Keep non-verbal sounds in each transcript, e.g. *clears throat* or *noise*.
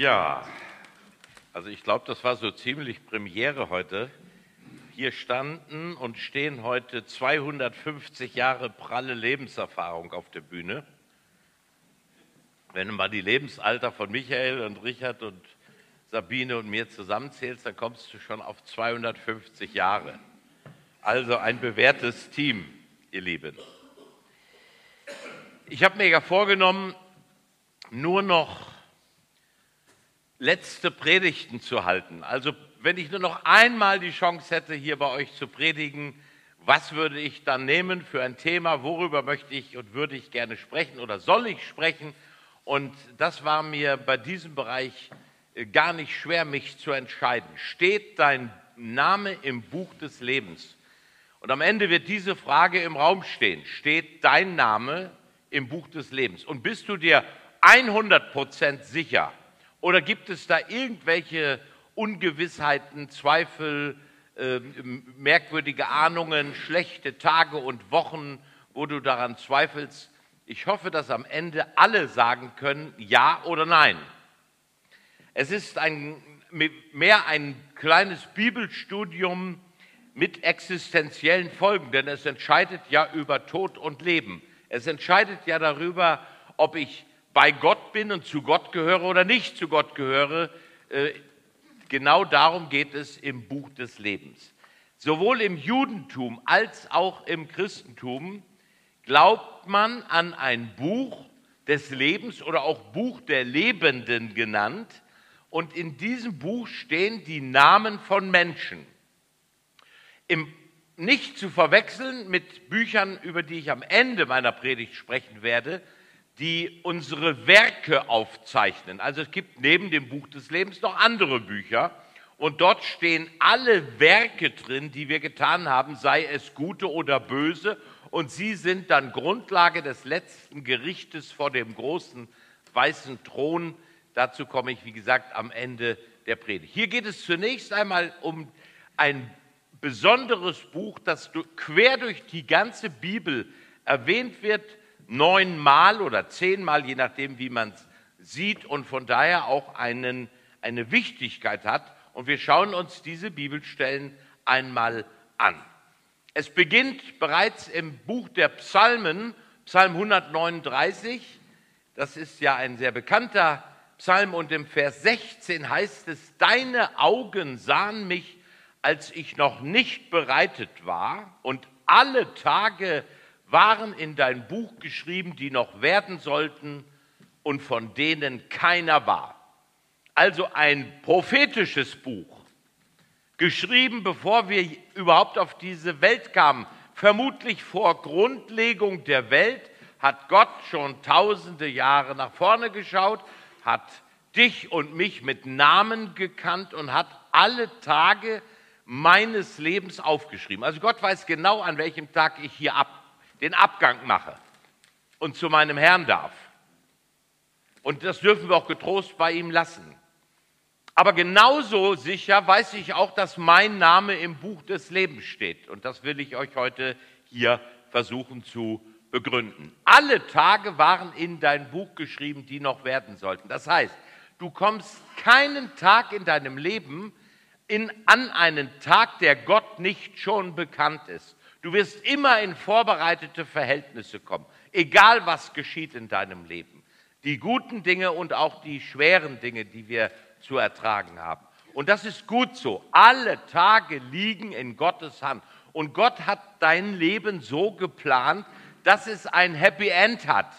Ja, also ich glaube, das war so ziemlich Premiere heute. Hier standen und stehen heute 250 Jahre pralle Lebenserfahrung auf der Bühne. Wenn du mal die Lebensalter von Michael und Richard und Sabine und mir zusammenzählst, dann kommst du schon auf 250 Jahre. Also ein bewährtes Team, ihr Lieben. Ich habe mir ja vorgenommen, nur noch letzte Predigten zu halten. Also wenn ich nur noch einmal die Chance hätte, hier bei euch zu predigen, was würde ich dann nehmen für ein Thema, worüber möchte ich und würde ich gerne sprechen oder soll ich sprechen? Und das war mir bei diesem Bereich äh, gar nicht schwer, mich zu entscheiden. Steht dein Name im Buch des Lebens? Und am Ende wird diese Frage im Raum stehen. Steht dein Name im Buch des Lebens? Und bist du dir 100 Prozent sicher, oder gibt es da irgendwelche Ungewissheiten, Zweifel, äh, merkwürdige Ahnungen, schlechte Tage und Wochen, wo du daran zweifelst? Ich hoffe, dass am Ende alle sagen können, ja oder nein. Es ist ein, mehr ein kleines Bibelstudium mit existenziellen Folgen, denn es entscheidet ja über Tod und Leben. Es entscheidet ja darüber, ob ich bei Gott bin und zu Gott gehöre oder nicht zu Gott gehöre. Äh, genau darum geht es im Buch des Lebens. Sowohl im Judentum als auch im Christentum glaubt man an ein Buch des Lebens oder auch Buch der Lebenden genannt. Und in diesem Buch stehen die Namen von Menschen. Im, nicht zu verwechseln mit Büchern, über die ich am Ende meiner Predigt sprechen werde, die unsere Werke aufzeichnen. Also es gibt neben dem Buch des Lebens noch andere Bücher und dort stehen alle Werke drin, die wir getan haben, sei es gute oder böse und sie sind dann Grundlage des letzten Gerichtes vor dem großen weißen Thron. Dazu komme ich, wie gesagt, am Ende der Predigt. Hier geht es zunächst einmal um ein besonderes Buch, das quer durch die ganze Bibel erwähnt wird, neunmal oder zehnmal, je nachdem, wie man es sieht und von daher auch einen, eine Wichtigkeit hat. Und wir schauen uns diese Bibelstellen einmal an. Es beginnt bereits im Buch der Psalmen, Psalm 139. Das ist ja ein sehr bekannter Psalm und im Vers 16 heißt es, Deine Augen sahen mich, als ich noch nicht bereitet war und alle Tage waren in dein Buch geschrieben, die noch werden sollten und von denen keiner war. Also ein prophetisches Buch, geschrieben, bevor wir überhaupt auf diese Welt kamen. Vermutlich vor Grundlegung der Welt hat Gott schon tausende Jahre nach vorne geschaut, hat dich und mich mit Namen gekannt und hat alle Tage meines Lebens aufgeschrieben. Also Gott weiß genau, an welchem Tag ich hier ab den Abgang mache und zu meinem Herrn darf. Und das dürfen wir auch getrost bei ihm lassen. Aber genauso sicher weiß ich auch, dass mein Name im Buch des Lebens steht. Und das will ich euch heute hier versuchen zu begründen. Alle Tage waren in dein Buch geschrieben, die noch werden sollten. Das heißt, du kommst keinen Tag in deinem Leben in, an einen Tag, der Gott nicht schon bekannt ist. Du wirst immer in vorbereitete Verhältnisse kommen, egal was geschieht in deinem Leben. Die guten Dinge und auch die schweren Dinge, die wir zu ertragen haben. Und das ist gut so. Alle Tage liegen in Gottes Hand. Und Gott hat dein Leben so geplant, dass es ein Happy End hat.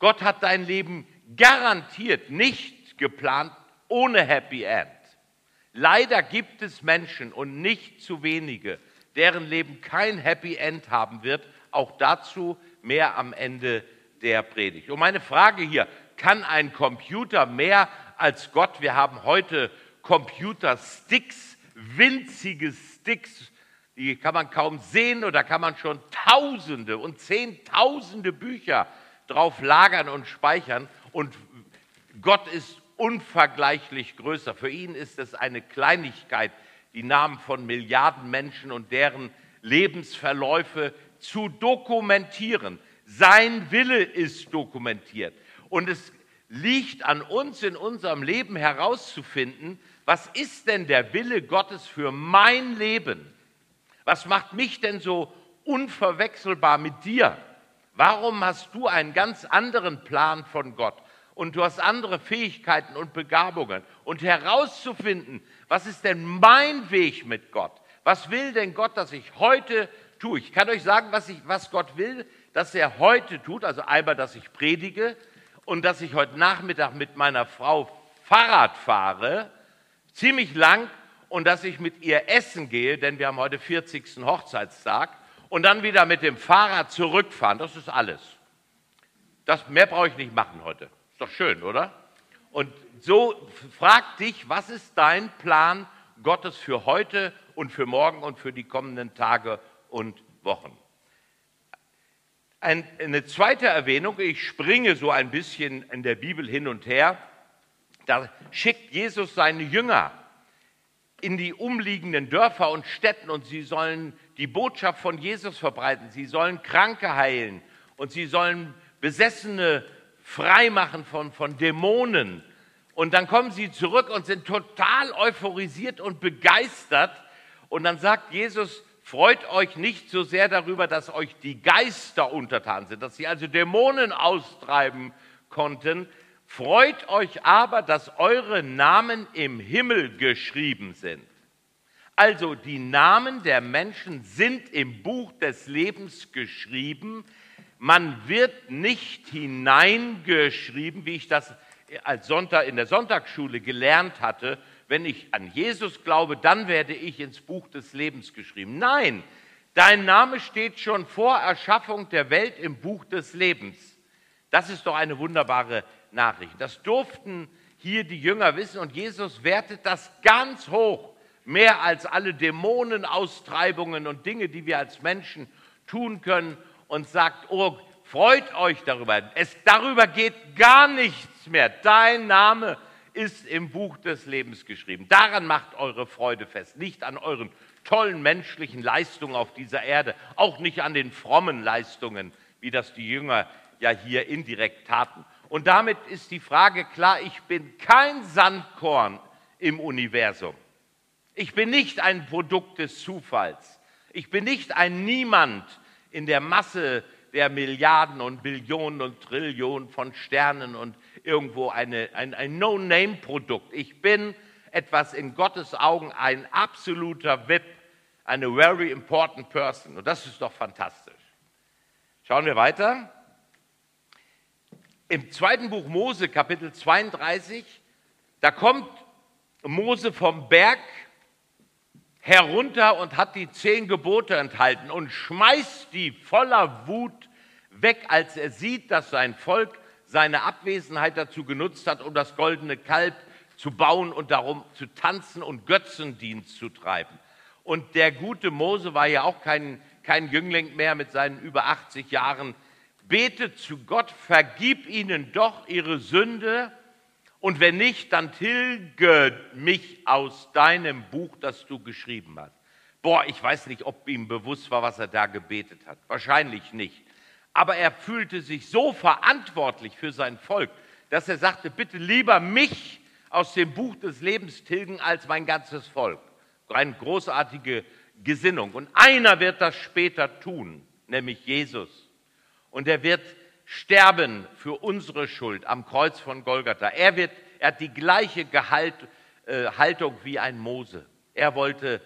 Gott hat dein Leben garantiert nicht geplant ohne Happy End. Leider gibt es Menschen und nicht zu wenige, deren Leben kein Happy End haben wird. Auch dazu mehr am Ende der Predigt. Und meine Frage hier, kann ein Computer mehr als Gott? Wir haben heute Computersticks, winzige Sticks, die kann man kaum sehen oder kann man schon Tausende und Zehntausende Bücher drauf lagern und speichern. Und Gott ist unvergleichlich größer. Für ihn ist es eine Kleinigkeit, die Namen von Milliarden Menschen und deren Lebensverläufe zu dokumentieren. Sein Wille ist dokumentiert. Und es liegt an uns in unserem Leben herauszufinden, was ist denn der Wille Gottes für mein Leben? Was macht mich denn so unverwechselbar mit dir? Warum hast du einen ganz anderen Plan von Gott? Und du hast andere Fähigkeiten und Begabungen. Und herauszufinden, was ist denn mein Weg mit Gott? Was will denn Gott, dass ich heute tue? Ich kann euch sagen, was, ich, was Gott will, dass er heute tut. Also einmal, dass ich predige und dass ich heute Nachmittag mit meiner Frau Fahrrad fahre, ziemlich lang, und dass ich mit ihr essen gehe, denn wir haben heute 40. Hochzeitstag, und dann wieder mit dem Fahrrad zurückfahren. Das ist alles. Das, mehr brauche ich nicht machen heute. Ist doch schön, oder? Und so frag dich, was ist dein Plan Gottes für heute und für morgen und für die kommenden Tage und Wochen? Eine zweite Erwähnung, ich springe so ein bisschen in der Bibel hin und her, da schickt Jesus seine Jünger in die umliegenden Dörfer und Städten und sie sollen die Botschaft von Jesus verbreiten, sie sollen Kranke heilen und sie sollen Besessene freimachen von, von Dämonen. Und dann kommen sie zurück und sind total euphorisiert und begeistert. Und dann sagt Jesus, Freut euch nicht so sehr darüber, dass euch die Geister untertan sind, dass sie also Dämonen austreiben konnten. Freut euch aber, dass eure Namen im Himmel geschrieben sind. Also die Namen der Menschen sind im Buch des Lebens geschrieben. Man wird nicht hineingeschrieben, wie ich das als Sonntag in der Sonntagsschule gelernt hatte, wenn ich an Jesus glaube, dann werde ich ins Buch des Lebens geschrieben. Nein, dein Name steht schon vor Erschaffung der Welt im Buch des Lebens. Das ist doch eine wunderbare Nachricht. Das durften hier die Jünger wissen und Jesus wertet das ganz hoch, mehr als alle Dämonenaustreibungen und Dinge, die wir als Menschen tun können und sagt, oh, freut euch darüber. Es darüber geht gar nichts mehr. Dein Name ist im Buch des Lebens geschrieben. Daran macht eure Freude fest, nicht an euren tollen menschlichen Leistungen auf dieser Erde, auch nicht an den frommen Leistungen, wie das die Jünger ja hier indirekt taten. Und damit ist die Frage klar, ich bin kein Sandkorn im Universum. Ich bin nicht ein Produkt des Zufalls. Ich bin nicht ein Niemand in der Masse der Milliarden und Billionen und Trillionen von Sternen und irgendwo eine, ein, ein No-Name-Produkt. Ich bin etwas in Gottes Augen ein absoluter VIP, eine very important person. Und das ist doch fantastisch. Schauen wir weiter. Im zweiten Buch Mose, Kapitel 32, da kommt Mose vom Berg herunter und hat die zehn Gebote enthalten und schmeißt die voller Wut weg, als er sieht, dass sein Volk seine Abwesenheit dazu genutzt hat, um das goldene Kalb zu bauen und darum zu tanzen und Götzendienst zu treiben. Und der gute Mose war ja auch kein, kein Jüngling mehr mit seinen über 80 Jahren. Betet zu Gott, vergib ihnen doch ihre Sünde und wenn nicht, dann tilge mich aus deinem Buch, das du geschrieben hast. Boah, ich weiß nicht, ob ihm bewusst war, was er da gebetet hat. Wahrscheinlich nicht. Aber er fühlte sich so verantwortlich für sein Volk, dass er sagte, bitte lieber mich aus dem Buch des Lebens tilgen als mein ganzes Volk. Eine großartige Gesinnung. Und einer wird das später tun, nämlich Jesus. Und er wird sterben für unsere Schuld am Kreuz von Golgatha. Er, wird, er hat die gleiche Gehalt, äh, Haltung wie ein Mose. Er wollte,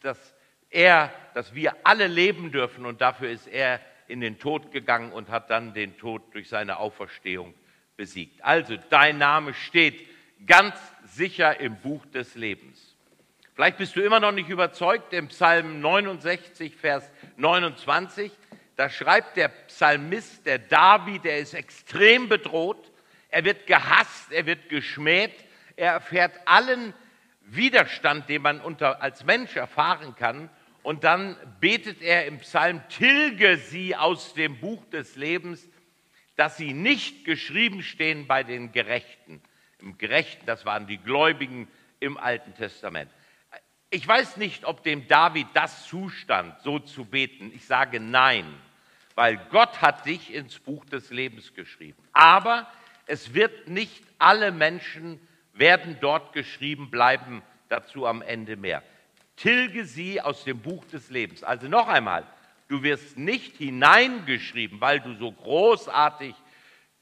dass, er, dass wir alle leben dürfen und dafür ist er in den Tod gegangen und hat dann den Tod durch seine Auferstehung besiegt. Also dein Name steht ganz sicher im Buch des Lebens. Vielleicht bist du immer noch nicht überzeugt, im Psalm 69, Vers 29, da schreibt der Psalmist, der David, der ist extrem bedroht, er wird gehasst, er wird geschmäht, er erfährt allen Widerstand, den man unter, als Mensch erfahren kann. Und dann betet er im Psalm, tilge sie aus dem Buch des Lebens, dass sie nicht geschrieben stehen bei den Gerechten. Im Gerechten, das waren die Gläubigen im Alten Testament. Ich weiß nicht, ob dem David das zustand, so zu beten. Ich sage nein, weil Gott hat dich ins Buch des Lebens geschrieben. Aber es wird nicht alle Menschen werden dort geschrieben bleiben, dazu am Ende mehr. Tilge sie aus dem Buch des Lebens. Also noch einmal, du wirst nicht hineingeschrieben, weil du so großartig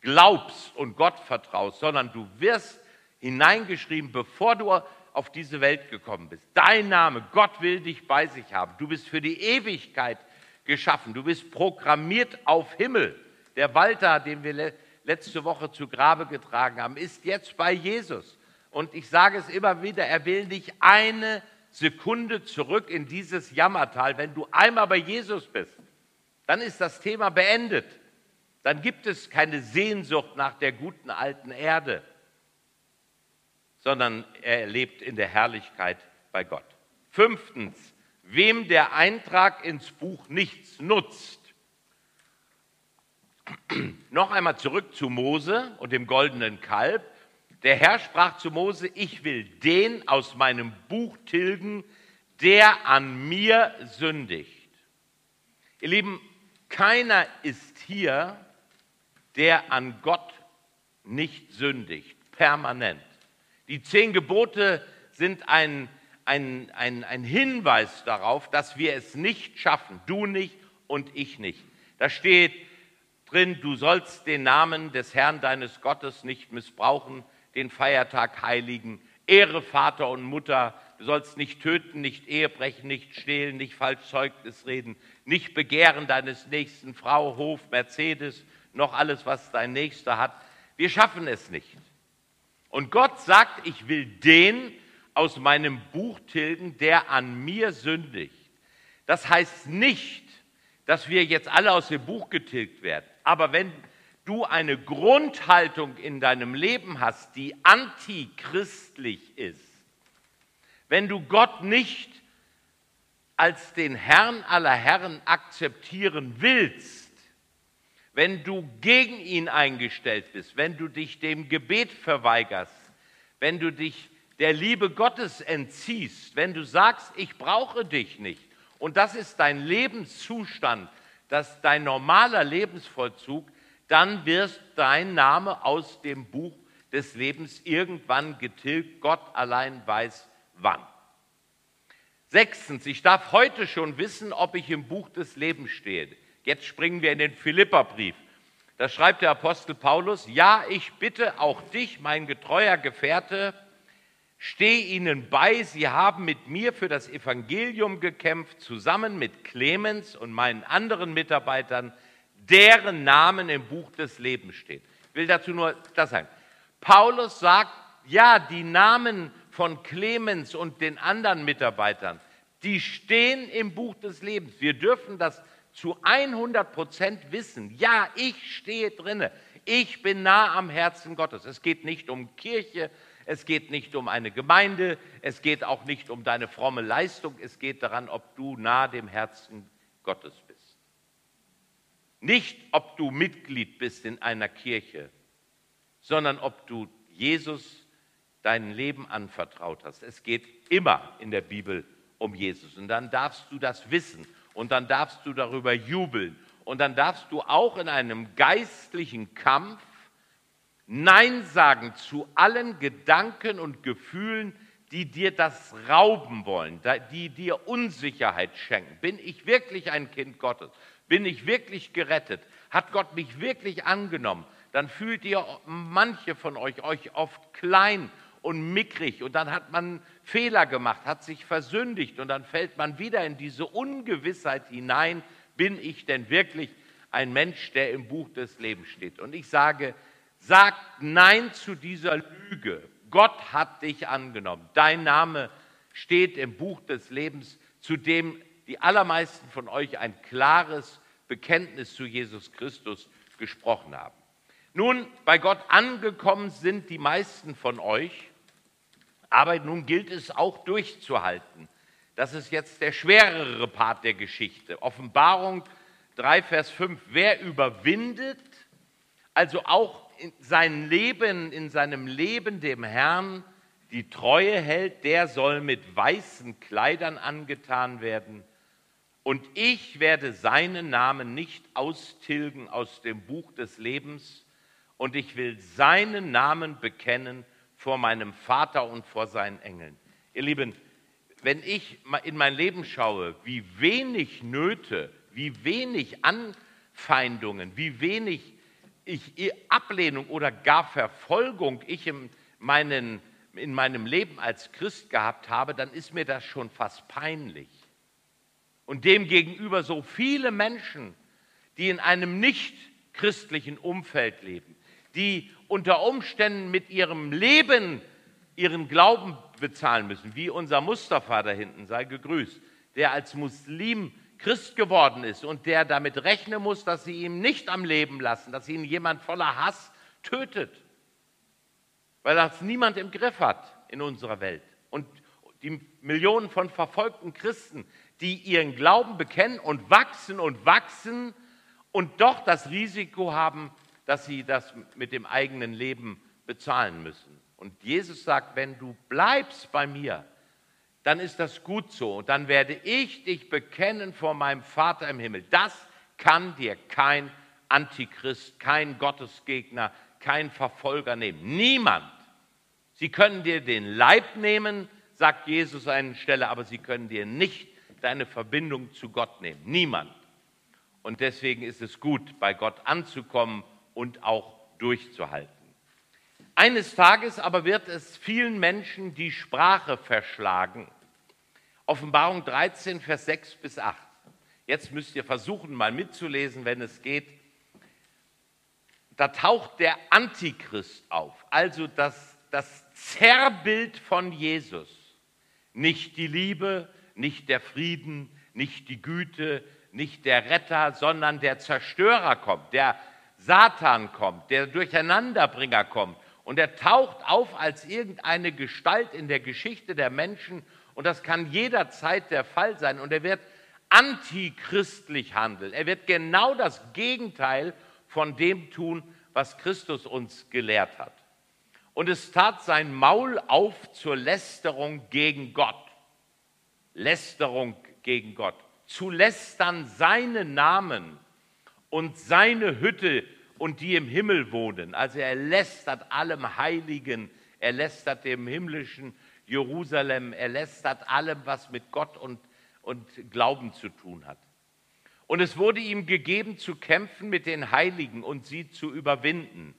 glaubst und Gott vertraust, sondern du wirst hineingeschrieben, bevor du auf diese Welt gekommen bist. Dein Name, Gott will dich bei sich haben. Du bist für die Ewigkeit geschaffen. Du bist programmiert auf Himmel. Der Walter, den wir letzte Woche zu Grabe getragen haben, ist jetzt bei Jesus. Und ich sage es immer wieder, er will nicht eine Sekunde zurück in dieses Jammertal. Wenn du einmal bei Jesus bist, dann ist das Thema beendet. Dann gibt es keine Sehnsucht nach der guten alten Erde, sondern er lebt in der Herrlichkeit bei Gott. Fünftens, wem der Eintrag ins Buch nichts nutzt. *clears throat* Noch einmal zurück zu Mose und dem goldenen Kalb. Der Herr sprach zu Mose, ich will den aus meinem Buch tilgen, der an mir sündigt. Ihr Lieben, keiner ist hier, der an Gott nicht sündigt, permanent. Die zehn Gebote sind ein, ein, ein, ein Hinweis darauf, dass wir es nicht schaffen, du nicht und ich nicht. Da steht drin, du sollst den Namen des Herrn deines Gottes nicht missbrauchen, den Feiertag heiligen, Ehre Vater und Mutter, du sollst nicht töten, nicht Ehe brechen, nicht stehlen, nicht falsch Zeugnis reden, nicht begehren deines nächsten Frau, Hof, Mercedes, noch alles, was dein Nächster hat. Wir schaffen es nicht. Und Gott sagt, ich will den aus meinem Buch tilgen, der an mir sündigt. Das heißt nicht, dass wir jetzt alle aus dem Buch getilgt werden. Aber wenn du eine Grundhaltung in deinem Leben hast, die antichristlich ist, wenn du Gott nicht als den Herrn aller Herren akzeptieren willst, wenn du gegen ihn eingestellt bist, wenn du dich dem Gebet verweigerst, wenn du dich der Liebe Gottes entziehst, wenn du sagst, ich brauche dich nicht, und das ist dein Lebenszustand, das dein normaler Lebensvollzug, dann wird dein Name aus dem Buch des Lebens irgendwann getilgt. Gott allein weiß wann. Sechstens, ich darf heute schon wissen, ob ich im Buch des Lebens stehe. Jetzt springen wir in den Philipperbrief. Da schreibt der Apostel Paulus, ja, ich bitte auch dich, mein getreuer Gefährte, steh ihnen bei, sie haben mit mir für das Evangelium gekämpft, zusammen mit Clemens und meinen anderen Mitarbeitern, deren Namen im Buch des Lebens steht. Ich will dazu nur das sagen. Paulus sagt, ja, die Namen von Clemens und den anderen Mitarbeitern, die stehen im Buch des Lebens. Wir dürfen das zu 100 Prozent wissen, ja, ich stehe drinne, ich bin nah am Herzen Gottes. Es geht nicht um Kirche, es geht nicht um eine Gemeinde, es geht auch nicht um deine fromme Leistung, es geht daran, ob du nah dem Herzen Gottes bist. Nicht, ob du Mitglied bist in einer Kirche, sondern ob du Jesus dein Leben anvertraut hast. Es geht immer in der Bibel um Jesus. Und dann darfst du das wissen und dann darfst du darüber jubeln und dann darfst du auch in einem geistlichen Kampf Nein sagen zu allen Gedanken und Gefühlen, die dir das rauben wollen, die dir Unsicherheit schenken. Bin ich wirklich ein Kind Gottes? Bin ich wirklich gerettet? Hat Gott mich wirklich angenommen? Dann fühlt ihr manche von euch euch oft klein und mickrig und dann hat man Fehler gemacht, hat sich versündigt und dann fällt man wieder in diese Ungewissheit hinein, bin ich denn wirklich ein Mensch, der im Buch des Lebens steht? Und ich sage, sagt Nein zu dieser Lüge. Gott hat dich angenommen. Dein Name steht im Buch des Lebens, zu dem die allermeisten von euch ein klares Bekenntnis zu Jesus Christus gesprochen haben. Nun, bei Gott angekommen sind die meisten von euch aber nun gilt es auch durchzuhalten. Das ist jetzt der schwerere Part der Geschichte. Offenbarung 3, Vers 5. Wer überwindet, also auch in sein Leben, in seinem Leben dem Herrn die Treue hält, der soll mit weißen Kleidern angetan werden. Und ich werde seinen Namen nicht austilgen aus dem Buch des Lebens und ich will seinen Namen bekennen vor meinem Vater und vor seinen Engeln. Ihr Lieben, wenn ich in mein Leben schaue, wie wenig Nöte, wie wenig Anfeindungen, wie wenig ich Ablehnung oder gar Verfolgung ich in, meinen, in meinem Leben als Christ gehabt habe, dann ist mir das schon fast peinlich. Und demgegenüber so viele Menschen, die in einem nicht christlichen Umfeld leben, die unter Umständen mit ihrem Leben ihren Glauben bezahlen müssen, wie unser Mustafa da hinten, sei gegrüßt, der als Muslim Christ geworden ist und der damit rechnen muss, dass sie ihn nicht am Leben lassen, dass ihn jemand voller Hass tötet, weil das niemand im Griff hat in unserer Welt. Und die Millionen von verfolgten Christen, die ihren Glauben bekennen und wachsen und wachsen und doch das Risiko haben, dass sie das mit dem eigenen Leben bezahlen müssen. Und Jesus sagt, wenn du bleibst bei mir, dann ist das gut so. Und dann werde ich dich bekennen vor meinem Vater im Himmel. Das kann dir kein Antichrist, kein Gottesgegner, kein Verfolger nehmen. Niemand. Sie können dir den Leib nehmen, sagt Jesus an einer Stelle, aber sie können dir nicht deine Verbindung zu Gott nehmen. Niemand. Und deswegen ist es gut, bei Gott anzukommen und auch durchzuhalten. Eines Tages aber wird es vielen Menschen die Sprache verschlagen. Offenbarung 13, Vers 6 bis 8. Jetzt müsst ihr versuchen, mal mitzulesen, wenn es geht. Da taucht der Antichrist auf, also das, das Zerrbild von Jesus. Nicht die Liebe, nicht der Frieden, nicht die Güte, nicht der Retter, sondern der Zerstörer kommt, der Satan kommt, der Durcheinanderbringer kommt. Und er taucht auf als irgendeine Gestalt in der Geschichte der Menschen. Und das kann jederzeit der Fall sein. Und er wird antichristlich handeln. Er wird genau das Gegenteil von dem tun, was Christus uns gelehrt hat. Und es tat sein Maul auf zur Lästerung gegen Gott. Lästerung gegen Gott. Zu lästern seinen Namen und seine Hütte und die im Himmel wohnen. Also er lästert allem Heiligen, er lästert dem himmlischen Jerusalem, er lästert allem, was mit Gott und, und Glauben zu tun hat. Und es wurde ihm gegeben zu kämpfen mit den Heiligen und sie zu überwinden.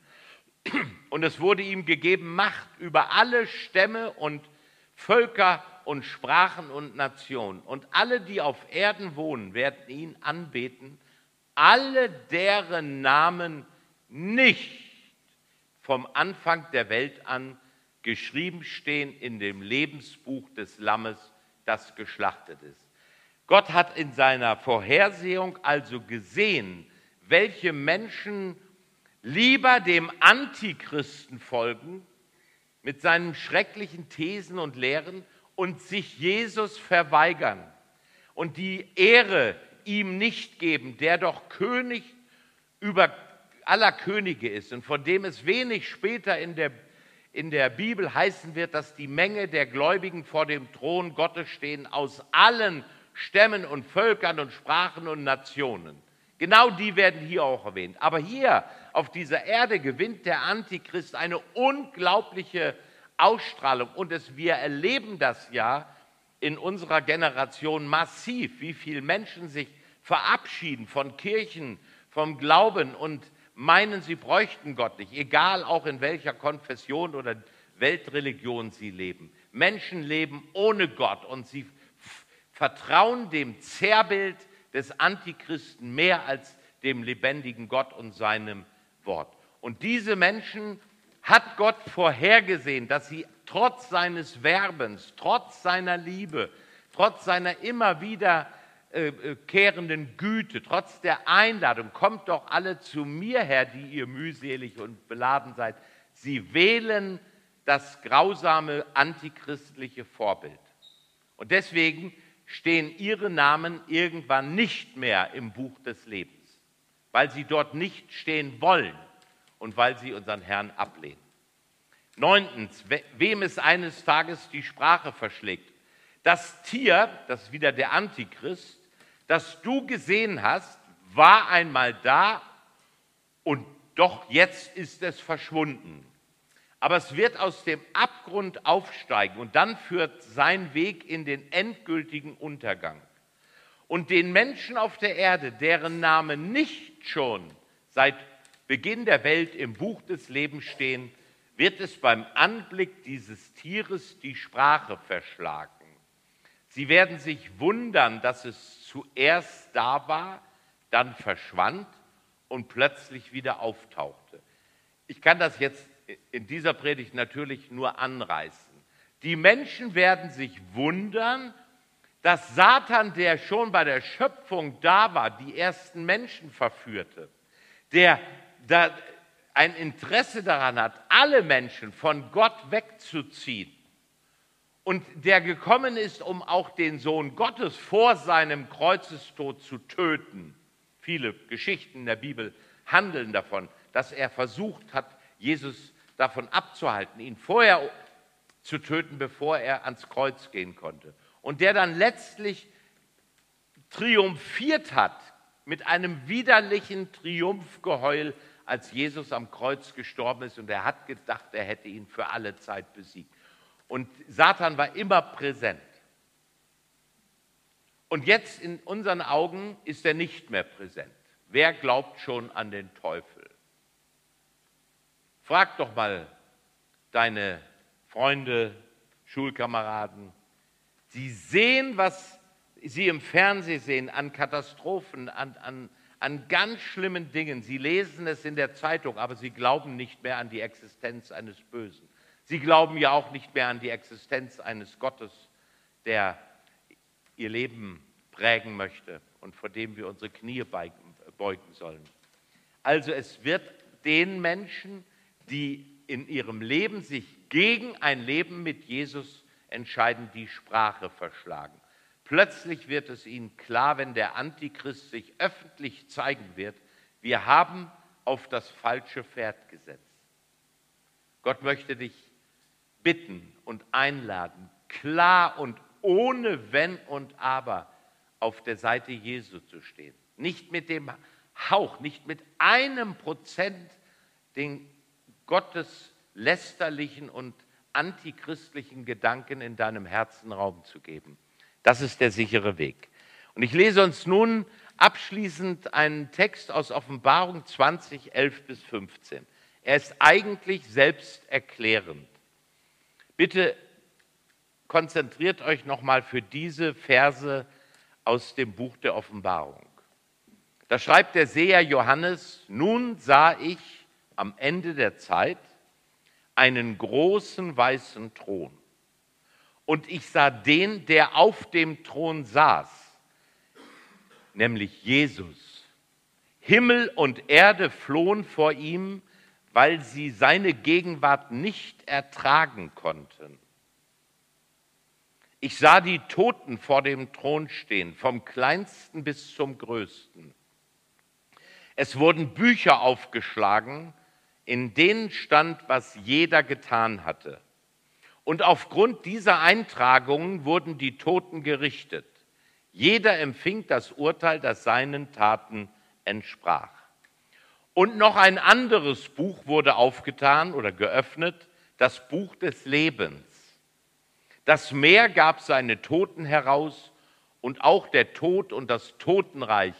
*clears throat* Und es wurde ihm gegeben Macht über alle Stämme und Völker und Sprachen und Nationen. Und alle, die auf Erden wohnen, werden ihn anbeten alle deren Namen nicht vom Anfang der Welt an geschrieben stehen in dem Lebensbuch des Lammes, das geschlachtet ist. Gott hat in seiner Vorhersehung also gesehen, welche Menschen lieber dem Antichristen folgen mit seinen schrecklichen Thesen und Lehren und sich Jesus verweigern und die Ehre ihm nicht geben, der doch König über aller Könige ist und von dem es wenig später in der, in der Bibel heißen wird, dass die Menge der Gläubigen vor dem Thron Gottes stehen aus allen Stämmen und Völkern und Sprachen und Nationen. Genau die werden hier auch erwähnt. Aber hier auf dieser Erde gewinnt der Antichrist eine unglaubliche Ausstrahlung und es, wir erleben das ja in unserer Generation massiv, wie viele Menschen sich verabschieden von Kirchen, vom Glauben und meinen, sie bräuchten Gott nicht, egal auch in welcher Konfession oder Weltreligion sie leben. Menschen leben ohne Gott und sie vertrauen dem Zerrbild des Antichristen mehr als dem lebendigen Gott und seinem Wort. Und diese Menschen hat Gott vorhergesehen, dass sie trotz seines Werbens, trotz seiner Liebe, trotz seiner immer wiederkehrenden äh, Güte, trotz der Einladung, kommt doch alle zu mir her, die ihr mühselig und beladen seid. Sie wählen das grausame antichristliche Vorbild. Und deswegen stehen ihre Namen irgendwann nicht mehr im Buch des Lebens, weil sie dort nicht stehen wollen und weil sie unseren Herrn ablehnen. Neuntens, wem es eines Tages die Sprache verschlägt. Das Tier, das ist wieder der Antichrist, das du gesehen hast, war einmal da und doch jetzt ist es verschwunden. Aber es wird aus dem Abgrund aufsteigen und dann führt sein Weg in den endgültigen Untergang. Und den Menschen auf der Erde, deren Namen nicht schon seit Beginn der Welt im Buch des Lebens stehen, wird es beim Anblick dieses Tieres die Sprache verschlagen. Sie werden sich wundern, dass es zuerst da war, dann verschwand und plötzlich wieder auftauchte. Ich kann das jetzt in dieser Predigt natürlich nur anreißen. Die Menschen werden sich wundern, dass Satan, der schon bei der Schöpfung da war, die ersten Menschen verführte, der da ein Interesse daran hat, alle Menschen von Gott wegzuziehen und der gekommen ist, um auch den Sohn Gottes vor seinem Kreuzestod zu töten. Viele Geschichten in der Bibel handeln davon, dass er versucht hat, Jesus davon abzuhalten, ihn vorher zu töten, bevor er ans Kreuz gehen konnte. Und der dann letztlich triumphiert hat mit einem widerlichen Triumphgeheul, als Jesus am Kreuz gestorben ist und er hat gedacht, er hätte ihn für alle Zeit besiegt. Und Satan war immer präsent. Und jetzt in unseren Augen ist er nicht mehr präsent. Wer glaubt schon an den Teufel? Frag doch mal deine Freunde, Schulkameraden. Sie sehen, was sie im Fernsehen sehen, an Katastrophen, an, an, an ganz schlimmen Dingen. Sie lesen es in der Zeitung, aber sie glauben nicht mehr an die Existenz eines Bösen. Sie glauben ja auch nicht mehr an die Existenz eines Gottes, der ihr Leben prägen möchte und vor dem wir unsere Knie beugen sollen. Also es wird den Menschen, die in ihrem Leben sich gegen ein Leben mit Jesus entscheiden, die Sprache verschlagen. Plötzlich wird es ihnen klar, wenn der Antichrist sich öffentlich zeigen wird, wir haben auf das falsche Pferd gesetzt. Gott möchte dich bitten und einladen, klar und ohne Wenn und Aber auf der Seite Jesu zu stehen. Nicht mit dem Hauch, nicht mit einem Prozent den Gottes lästerlichen und antichristlichen Gedanken in deinem Herzen Raum zu geben. Das ist der sichere Weg. Und ich lese uns nun abschließend einen Text aus Offenbarung 20, 11 bis 15. Er ist eigentlich selbsterklärend. Bitte konzentriert euch nochmal für diese Verse aus dem Buch der Offenbarung. Da schreibt der Seher Johannes, nun sah ich am Ende der Zeit einen großen weißen Thron. Und ich sah den, der auf dem Thron saß, nämlich Jesus. Himmel und Erde flohen vor ihm, weil sie seine Gegenwart nicht ertragen konnten. Ich sah die Toten vor dem Thron stehen, vom kleinsten bis zum größten. Es wurden Bücher aufgeschlagen, in denen stand, was jeder getan hatte. Und aufgrund dieser Eintragungen wurden die Toten gerichtet. Jeder empfing das Urteil, das seinen Taten entsprach. Und noch ein anderes Buch wurde aufgetan oder geöffnet, das Buch des Lebens. Das Meer gab seine Toten heraus und auch der Tod und das Totenreich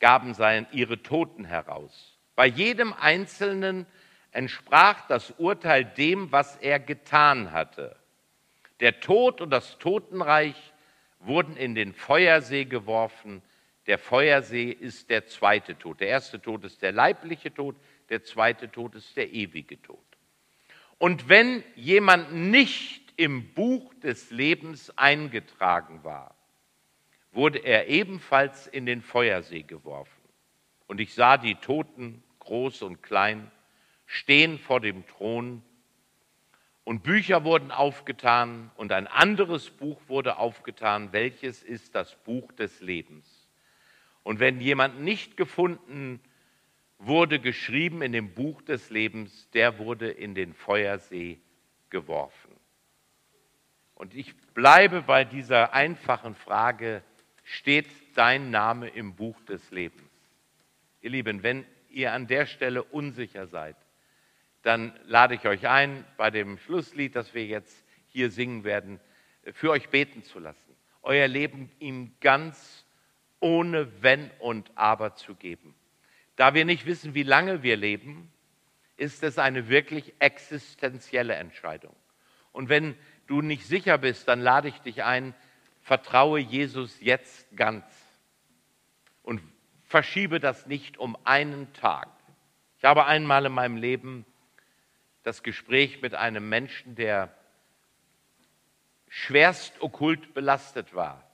gaben sein, ihre Toten heraus. Bei jedem Einzelnen entsprach das Urteil dem, was er getan hatte. Der Tod und das Totenreich wurden in den Feuersee geworfen. Der Feuersee ist der zweite Tod. Der erste Tod ist der leibliche Tod, der zweite Tod ist der ewige Tod. Und wenn jemand nicht im Buch des Lebens eingetragen war, wurde er ebenfalls in den Feuersee geworfen. Und ich sah die Toten, groß und klein, stehen vor dem Thron und Bücher wurden aufgetan und ein anderes Buch wurde aufgetan, welches ist das Buch des Lebens. Und wenn jemand nicht gefunden wurde, geschrieben in dem Buch des Lebens, der wurde in den Feuersee geworfen. Und ich bleibe bei dieser einfachen Frage, steht dein Name im Buch des Lebens? Ihr Lieben, wenn ihr an der Stelle unsicher seid, dann lade ich euch ein, bei dem Schlusslied, das wir jetzt hier singen werden, für euch beten zu lassen, euer Leben ihm ganz ohne Wenn und Aber zu geben. Da wir nicht wissen, wie lange wir leben, ist es eine wirklich existenzielle Entscheidung. Und wenn du nicht sicher bist, dann lade ich dich ein, vertraue Jesus jetzt ganz und verschiebe das nicht um einen Tag. Ich habe einmal in meinem Leben das Gespräch mit einem Menschen, der schwerst okkult belastet war,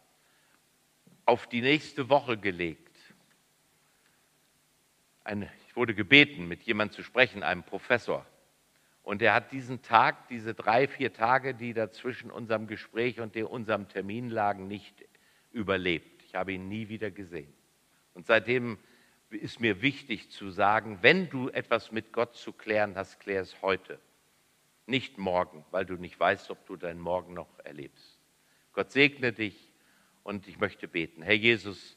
auf die nächste Woche gelegt. Ein, ich wurde gebeten, mit jemandem zu sprechen, einem Professor. Und er hat diesen Tag, diese drei, vier Tage, die da zwischen unserem Gespräch und unserem Termin lagen, nicht überlebt. Ich habe ihn nie wieder gesehen. Und seitdem ist mir wichtig zu sagen, wenn du etwas mit Gott zu klären hast, klär es heute, nicht morgen, weil du nicht weißt, ob du deinen Morgen noch erlebst. Gott segne dich und ich möchte beten. Herr Jesus,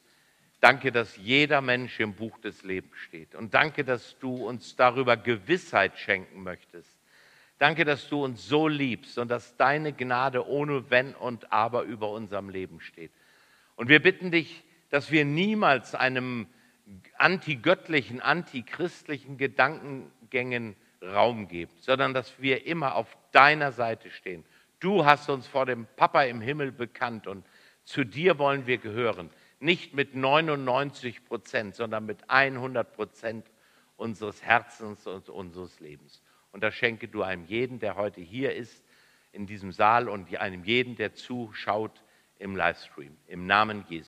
danke, dass jeder Mensch im Buch des Lebens steht und danke, dass du uns darüber Gewissheit schenken möchtest Danke, dass du uns so liebst und dass deine Gnade ohne Wenn und Aber über unserem Leben steht. Und wir bitten dich, dass wir niemals einem antigöttlichen, antichristlichen Gedankengängen Raum geben, sondern dass wir immer auf deiner Seite stehen. Du hast uns vor dem Papa im Himmel bekannt und zu dir wollen wir gehören. Nicht mit 99 Prozent, sondern mit 100 Prozent unseres Herzens und unseres Lebens. Und das schenke du einem jeden, der heute hier ist, in diesem Saal und einem jeden, der zuschaut im Livestream. Im Namen Jesu.